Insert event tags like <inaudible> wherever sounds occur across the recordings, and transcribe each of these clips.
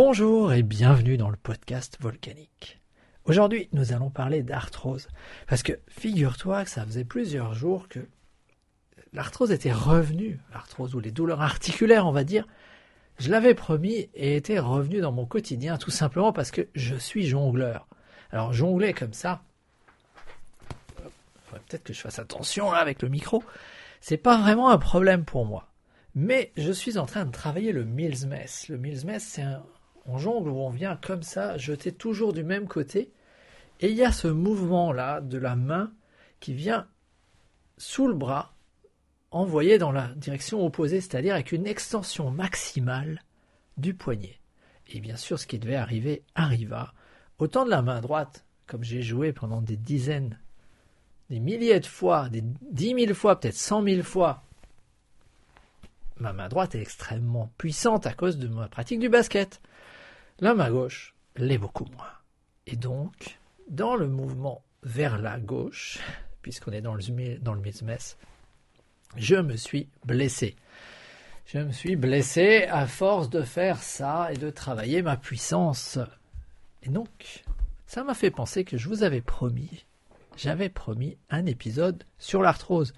Bonjour et bienvenue dans le podcast volcanique. Aujourd'hui, nous allons parler d'arthrose. Parce que figure-toi que ça faisait plusieurs jours que l'arthrose était revenue, l'arthrose ou les douleurs articulaires, on va dire. Je l'avais promis et était revenu dans mon quotidien tout simplement parce que je suis jongleur. Alors jongler comme ça, peut-être que je fasse attention avec le micro, c'est pas vraiment un problème pour moi. Mais je suis en train de travailler le Mills Mess. Le Mills Mess, c'est un, on jongle où on vient comme ça jeter toujours du même côté. Et il y a ce mouvement-là de la main qui vient sous le bras, envoyé dans la direction opposée, c'est-à-dire avec une extension maximale du poignet. Et bien sûr, ce qui devait arriver arriva. Autant de la main droite, comme j'ai joué pendant des dizaines, des milliers de fois, des dix mille fois, peut-être cent mille fois, ma main droite est extrêmement puissante à cause de ma pratique du basket. La main gauche l'est beaucoup moins. Et donc, dans le mouvement vers la gauche, puisqu'on est dans le, dans je me suis blessé. Je me suis blessé à force de faire ça et de travailler ma puissance. Et donc, ça m'a fait penser que je vous avais promis, j'avais promis un épisode sur l'arthrose,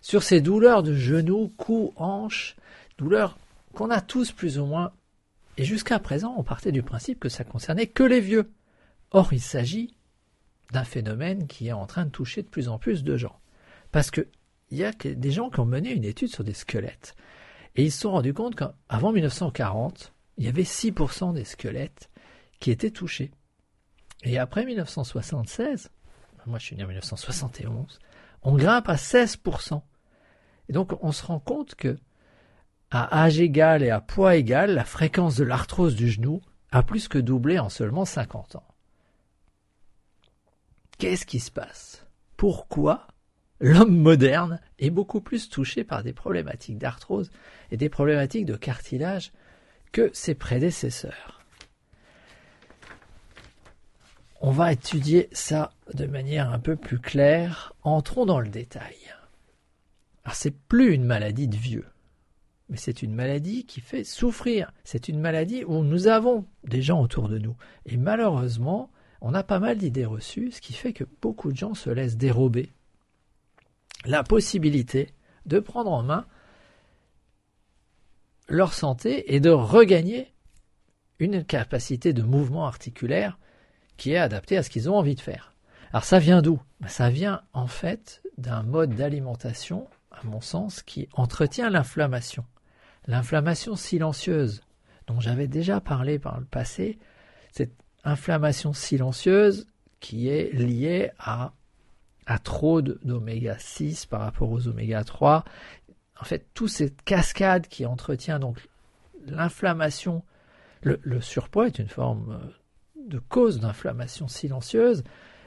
sur ces douleurs de genoux, cou, hanches, douleurs qu'on a tous plus ou moins et jusqu'à présent, on partait du principe que ça concernait que les vieux. Or, il s'agit d'un phénomène qui est en train de toucher de plus en plus de gens. Parce qu'il y a des gens qui ont mené une étude sur des squelettes. Et ils se sont rendus compte qu'avant 1940, il y avait 6% des squelettes qui étaient touchés. Et après 1976, moi je suis né en 1971, on grimpe à 16%. Et donc on se rend compte que à âge égal et à poids égal, la fréquence de l'arthrose du genou a plus que doublé en seulement 50 ans. Qu'est-ce qui se passe? Pourquoi l'homme moderne est beaucoup plus touché par des problématiques d'arthrose et des problématiques de cartilage que ses prédécesseurs? On va étudier ça de manière un peu plus claire. Entrons dans le détail. Alors c'est plus une maladie de vieux c'est une maladie qui fait souffrir. C'est une maladie où nous avons des gens autour de nous. Et malheureusement, on a pas mal d'idées reçues, ce qui fait que beaucoup de gens se laissent dérober la possibilité de prendre en main leur santé et de regagner une capacité de mouvement articulaire qui est adaptée à ce qu'ils ont envie de faire. Alors ça vient d'où? Ben, Ça vient en fait d'un mode d'alimentation, à mon sens, qui entretient l'inflammation. L'inflammation silencieuse, dont j'avais déjà parlé par le passé, cette inflammation silencieuse qui est liée à, à trop d'oméga 6 par rapport aux oméga 3. En fait, toute cette cascade qui entretient donc l'inflammation, le, le, surpoids est une forme euh, de cause d'inflammation silencieuse.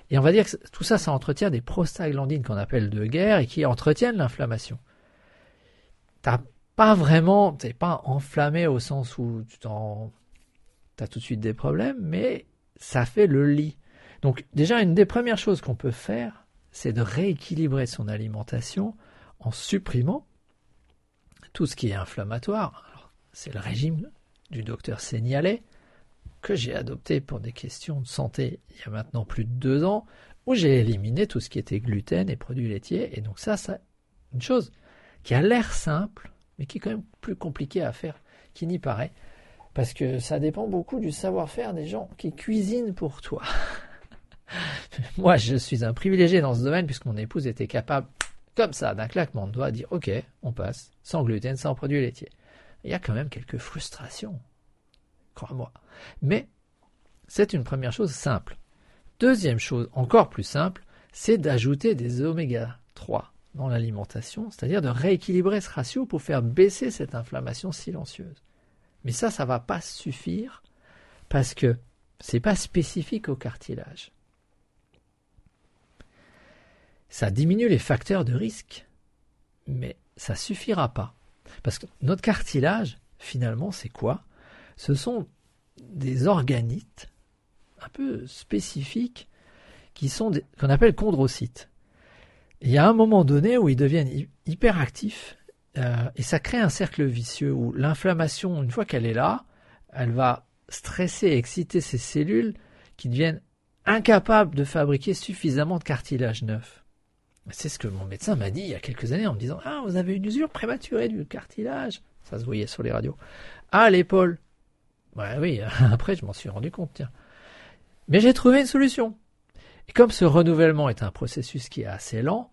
Et on va dire que tout ça, ça entretient des prostaglandines qu'on appelle de guerre et qui entretiennent l'inflammation pas vraiment, t'es pas enflammé au sens où tu t'en, as tout de suite des problèmes, mais ça fait le lit. Donc déjà, une des premières choses qu'on peut faire, c'est de rééquilibrer son alimentation en supprimant tout ce qui est inflammatoire. C'est le régime du docteur Seignalet que j'ai adopté pour des questions de santé il y a maintenant plus de deux ans, où j'ai éliminé tout ce qui était gluten et produits laitiers. Et donc ça, c'est une chose qui a l'air simple, mais qui est quand même plus compliqué à faire qu'il n'y paraît, parce que ça dépend beaucoup du savoir-faire des gens qui cuisinent pour toi. <laughs> Moi, je suis un privilégié dans ce domaine, puisque mon épouse était capable, comme ça, d'un claquement de doigts, de dire Ok, on passe, sans gluten, sans produits laitiers. Il y a quand même quelques frustrations, crois-moi. Mais c'est une première chose simple. Deuxième chose, encore plus simple, c'est d'ajouter des oméga 3 dans l'alimentation, c'est-à-dire de rééquilibrer ce ratio pour faire baisser cette inflammation silencieuse. Mais ça, ça ne va pas suffire parce que ce n'est pas spécifique au cartilage. Ça diminue les facteurs de risque, mais ça ne suffira pas. Parce que notre cartilage, finalement, c'est quoi? Ce sont des organites un peu spécifiques qui sont qu'on appelle chondrocytes il y a un moment donné où ils deviennent hyperactifs euh, et ça crée un cercle vicieux où l'inflammation, une fois qu'elle est là, elle va stresser, exciter ces cellules qui deviennent incapables de fabriquer suffisamment de cartilage neuf. C'est ce que mon médecin m'a dit il y a quelques années en me disant Ah, vous avez une usure prématurée du cartilage. Ça se voyait sur les radios. Ah, l'épaule. Ouais, oui, <laughs> après je m'en suis rendu compte, tiens. Mais j'ai trouvé une solution. Et comme ce renouvellement est un processus qui est assez lent,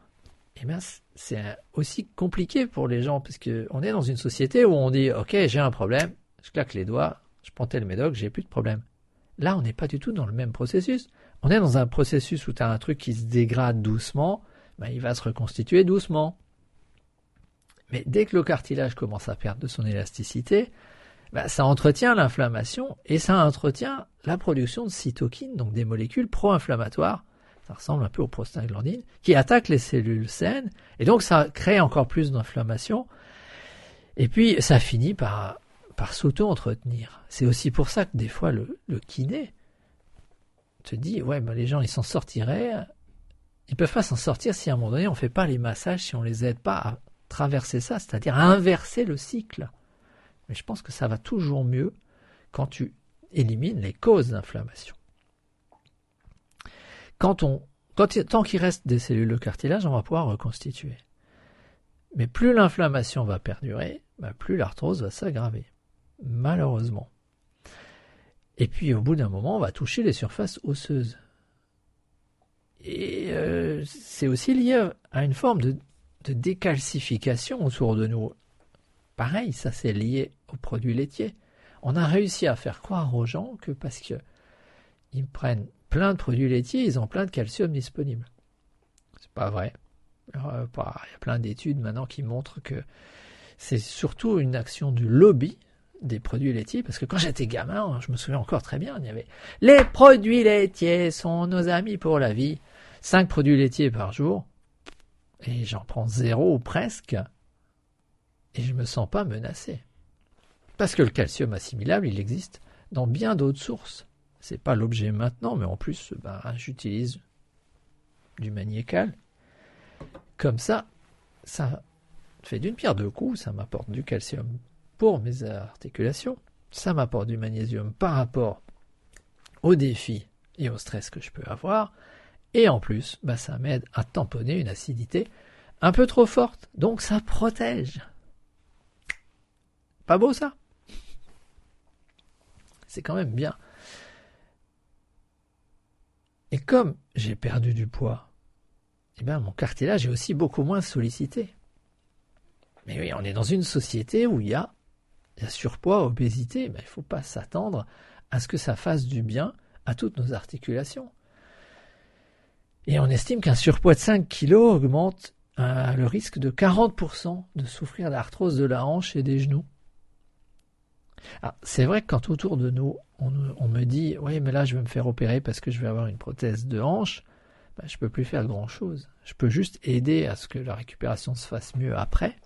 eh bien, c'est aussi compliqué pour les gens, parce qu'on est dans une société où on dit Ok, j'ai un problème, je claque les doigts, je prends tel médoc, j'ai plus de problème. Là, on n'est pas du tout dans le même processus. On est dans un processus où tu as un truc qui se dégrade doucement, ben, il va se reconstituer doucement. Mais dès que le cartilage commence à perdre de son élasticité, ben, ça entretient l'inflammation et ça entretient la production de cytokines, donc des molécules pro-inflammatoires. Ça ressemble un peu aux prostaglandines, qui attaquent les cellules saines, et donc ça crée encore plus d'inflammation. Et puis ça finit par, s'auto-entretenir. C'est aussi pour ça que des fois le, kiné te dit, ouais, ben, les gens ils s'en sortiraient ils peuvent pas s'en sortir si à un moment donné on ne fait pas les massages, si on les aide pas à traverser ça, c'est-à-dire à inverser le cycle. Mais je pense que ça va toujours mieux quand tu élimines les causes d'inflammation. Quand on, tant qu'il reste des cellules de cartilage, on va pouvoir reconstituer. Mais plus l'inflammation va perdurer, bah, plus l'arthrose va s'aggraver. Malheureusement. Et puis au bout d'un moment, on va toucher les surfaces osseuses. Et euh, c'est aussi lié à une forme de, décalcification autour de nous. Pareil, ça c'est lié aux produits laitiers. On a réussi à faire croire aux gens que parce qu'ils prennent plein de produits laitiers, ils ont plein de calcium disponible. C'est pas vrai. il y a plein d'études maintenant qui montrent que c'est surtout une action du lobby des produits laitiers, parce que quand j'étais gamin, je me souviens encore très bien, il y avait les produits laitiers sont nos amis pour la vie. 5 produits laitiers par jour, et j'en prends zéro ou presque, et je ne me sens pas menacé. Parce que le calcium assimilable, il existe dans bien d'autres sources. C'est pas l'objet maintenant, mais en plus, ben, j'utilise du magnécal. Comme ça, ça fait d'une pierre deux coups, ça m'apporte du calcium pour mes articulations, ça m'apporte du magnésium par rapport aux défis et au stress que je peux avoir, et en plus, bah, ça m'aide à tamponner une acidité un peu trop forte. Donc ça protège. Pas beau ça? C'est quand même bien. Et comme j'ai perdu du poids, eh bien mon cartilage est aussi beaucoup moins sollicité. Mais oui, on est dans une société où il y a, surpoids, obésité, mais il ne faut pas s'attendre à ce que ça fasse du bien à toutes nos articulations. Et on estime qu'un surpoids de 5 kg augmente euh, le risque de 40% de souffrir d'arthrose de la hanche et des genoux. C'est vrai que quand autour de nous, on, me dit Oui, mais là, je vais me faire opérer parce que je vais avoir une prothèse de hanche, ben, je ne peux plus faire grand-chose. Je peux juste aider à ce que la récupération se fasse mieux après.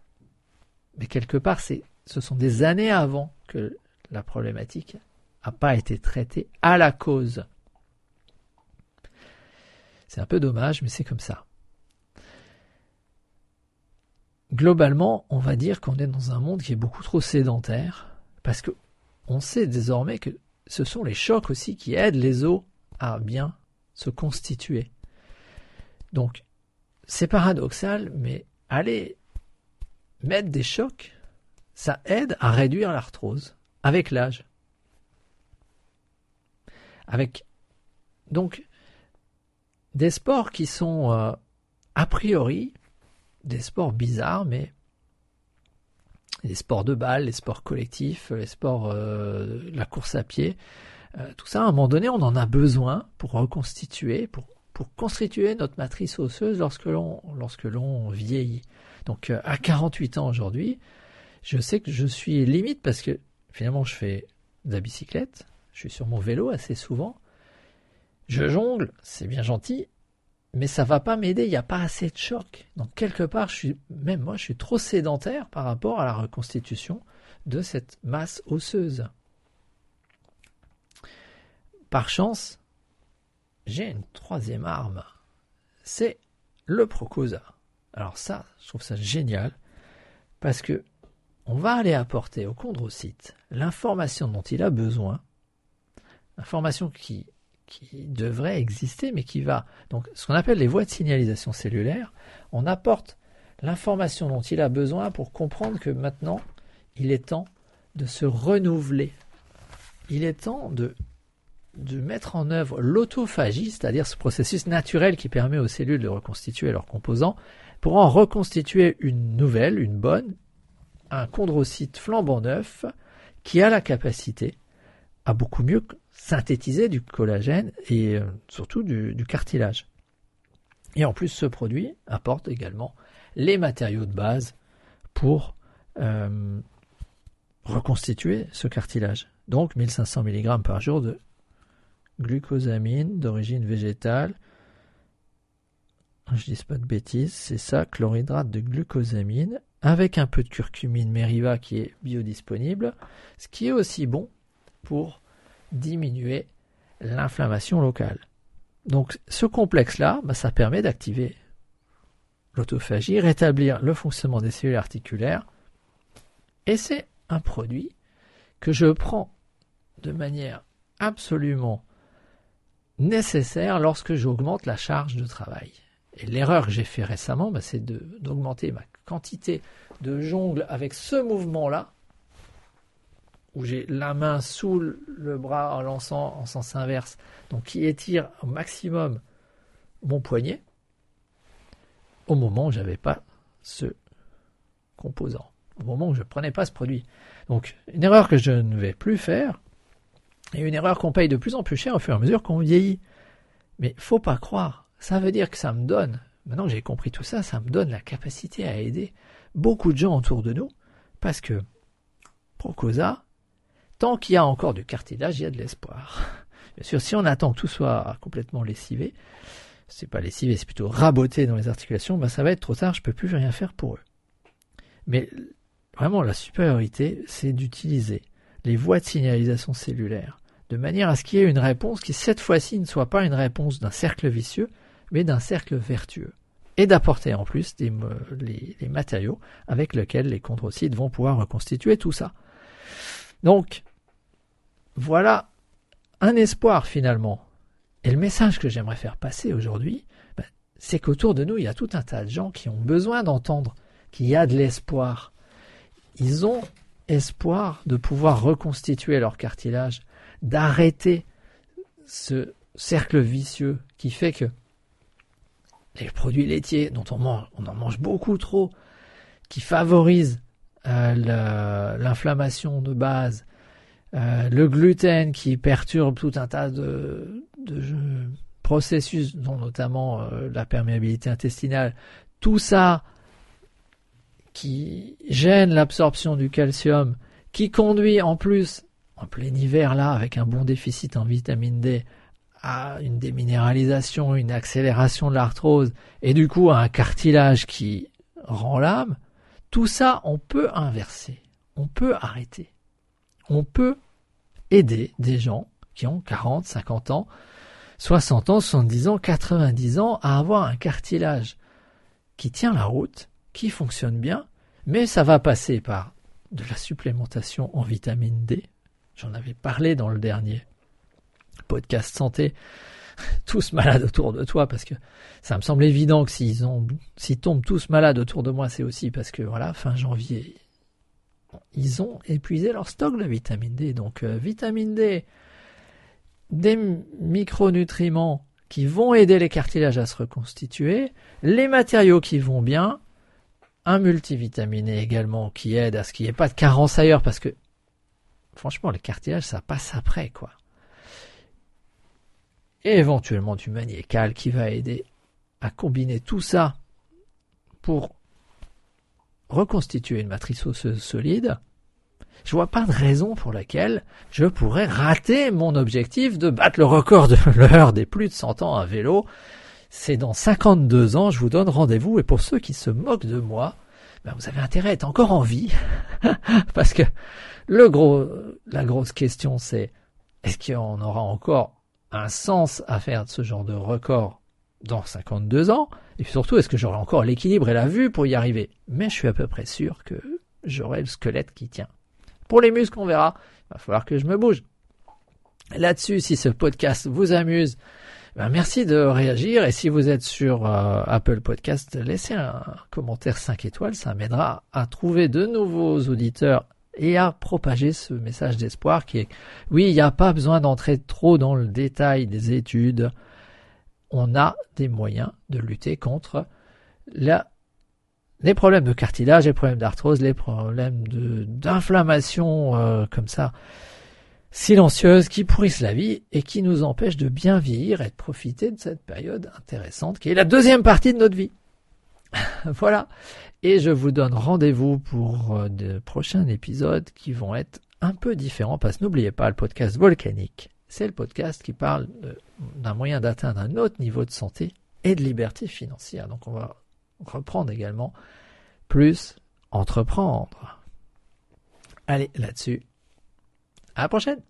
Mais quelque part, ce sont des années avant que la problématique n'a pas été traitée à la cause. C'est un peu dommage, mais c'est comme ça. Globalement, on va dire qu'on est dans un monde qui est beaucoup trop sédentaire, parce que on sait désormais que ce sont les chocs aussi qui aident les os à bien se constituer. Donc, c'est paradoxal, mais aller mettre des chocs, ça aide à réduire l'arthrose avec l'âge. Avec donc des sports qui sont euh, a priori des sports bizarres, mais les sports de balle, les sports collectifs, les sports, euh, la course à pied, euh, tout ça, à un moment donné, on en a besoin pour reconstituer, pour, pour constituer notre matrice osseuse lorsque l'on, lorsque l'on vieillit. Donc, à 48 ans aujourd'hui, je sais que je suis limite parce que finalement, je fais de la bicyclette, je suis sur mon vélo assez souvent, je jongle, c'est bien gentil, mais ça va pas m'aider, il n'y a pas assez de choc. Donc quelque part, même moi, je suis trop sédentaire par rapport à la reconstitution de cette masse osseuse. Par chance, j'ai une troisième arme, c'est le Procosa. Alors ça, je trouve ça génial, parce que on va aller apporter au chondrocyte l'information dont il a besoin information qui, qui devrait exister, mais qui va. Donc, ce qu'on appelle les voies de signalisation cellulaire, on apporte l'information dont il a besoin pour comprendre que maintenant, il est temps de se renouveler. Il est temps de, de mettre en œuvre l'autophagie, c'est-à-dire ce processus naturel qui permet aux cellules de reconstituer leurs composants, pour en reconstituer une nouvelle, une bonne, un chondrocyte flambant neuf, qui a la capacité à beaucoup mieux synthétiser du collagène et euh, surtout du, cartilage. Et en plus, ce produit apporte également les matériaux de base pour euh, reconstituer ce cartilage. Donc 1500 mg par jour de glucosamine d'origine végétale. Je dis pas de bêtises, c'est ça, chlorhydrate de glucosamine avec un peu de curcumine meriva qui est biodisponible, ce qui est aussi bon pour diminuer l'inflammation locale. Donc ce complexe-là, bah, ça permet d'activer l'autophagie, rétablir le fonctionnement des cellules articulaires, et c'est un produit que je prends de manière absolument nécessaire lorsque j'augmente la charge de travail. Et l'erreur que j'ai fait récemment, bah, c'est d'augmenter ma quantité de jongle avec ce mouvement-là, où j'ai la main sous le bras en lançant en sens inverse, donc qui étire au maximum mon poignet, au moment où je n'avais pas ce composant, au moment où je ne prenais pas ce produit. Donc une erreur que je ne vais plus faire, et une erreur qu'on paye de plus en plus cher au fur et à mesure qu'on vieillit. Mais faut pas croire, ça veut dire que ça me donne, maintenant que j'ai compris tout ça, ça me donne la capacité à aider beaucoup de gens autour de nous, parce que Procosa, tant qu'il y a encore du cartilage, il y a de l'espoir. <laughs> Bien sûr, si on attend que tout soit complètement lessivé, c'est pas lessivé, c'est plutôt raboté dans les articulations, ben ça va être trop tard, je peux plus rien faire pour eux. Mais vraiment, la supériorité, c'est d'utiliser les voies de signalisation cellulaire de manière à ce qu'il y ait une réponse qui, cette fois-ci, ne soit pas une réponse d'un cercle vicieux, mais d'un cercle vertueux. Et d'apporter en plus les, les matériaux avec lesquels les chondrocytes vont pouvoir reconstituer tout ça. Donc, voilà un espoir finalement. Et le message que j'aimerais faire passer aujourd'hui, ben, c'est qu'autour de nous, il y a tout un tas de gens qui ont besoin d'entendre qu'il y a de l'espoir. Ils ont espoir de pouvoir reconstituer leur cartilage, d'arrêter ce cercle vicieux qui fait que les produits laitiers dont on, mange, on en mange beaucoup trop, qui favorisent l'inflammation de base, euh, le gluten qui perturbe tout un tas de, processus, dont notamment euh, la perméabilité intestinale, tout ça qui gêne l'absorption du calcium, qui conduit en plus, en plein hiver là, avec un bon déficit en vitamine D, à une déminéralisation, une accélération de l'arthrose, et du coup à un cartilage qui rend l'âme, tout ça on peut inverser, on peut arrêter on peut aider des gens qui ont 40, 50 ans, 60 ans, 70 ans, 90 ans à avoir un cartilage qui tient la route, qui fonctionne bien, mais ça va passer par de la supplémentation en vitamine D. J'en avais parlé dans le dernier podcast santé. <laughs> Tous malades autour de toi parce que ça me semble évident que s'ils ont, s'ils tombent tous malades autour de moi, c'est aussi parce que voilà, fin janvier, ils ont épuisé leur stock de vitamine D. Donc euh, vitamine D, des micronutriments qui vont aider les cartilages à se reconstituer, les matériaux qui vont bien, un multivitaminé également qui aide à ce qu'il n'y ait pas de carence ailleurs parce que franchement les cartilages ça passe après quoi. Et éventuellement du magnécal qui va aider à combiner tout ça pour reconstituer une matrice osseuse solide, je vois pas de raison pour laquelle je pourrais rater mon objectif de battre le record de <laughs> l'heure des plus de 100 ans à vélo. C'est dans 52 ans, je vous donne rendez-vous, et pour ceux qui se moquent de moi, ben vous avez intérêt à être encore en vie, <laughs> parce que la grosse question c'est, est-ce qu'on aura encore un sens à faire de ce genre de record dans 52 ans Et surtout, est-ce que j'aurai encore l'équilibre et la vue pour y arriver? Mais je suis à peu près sûr que j'aurai le squelette qui tient. Pour les muscles, on verra. Il va falloir que je me bouge. Là-dessus, si ce podcast vous amuse, ben merci de réagir et si vous êtes sur euh, Apple Podcast, laissez un commentaire 5 étoiles, ça m'aidera à trouver de nouveaux auditeurs et à propager ce message d'espoir qui est oui, il n'y a pas besoin d'entrer trop dans le détail des études. On a des moyens de lutter contre les problèmes de cartilage, les problèmes d'arthrose, les problèmes d'inflammation euh, comme ça, silencieuses, qui pourrissent la vie et qui nous empêchent de bien vieillir et de profiter de cette période intéressante qui est la deuxième partie de notre vie. <laughs> voilà. Et je vous donne rendez-vous pour euh, de prochains épisodes qui vont être un peu différents parce que n'oubliez pas le podcast volcanique. C'est le podcast qui parle d'un moyen d'atteindre un autre niveau de santé et de liberté financière. Donc on va reprendre également, plus entreprendre. Allez, là-dessus. À la prochaine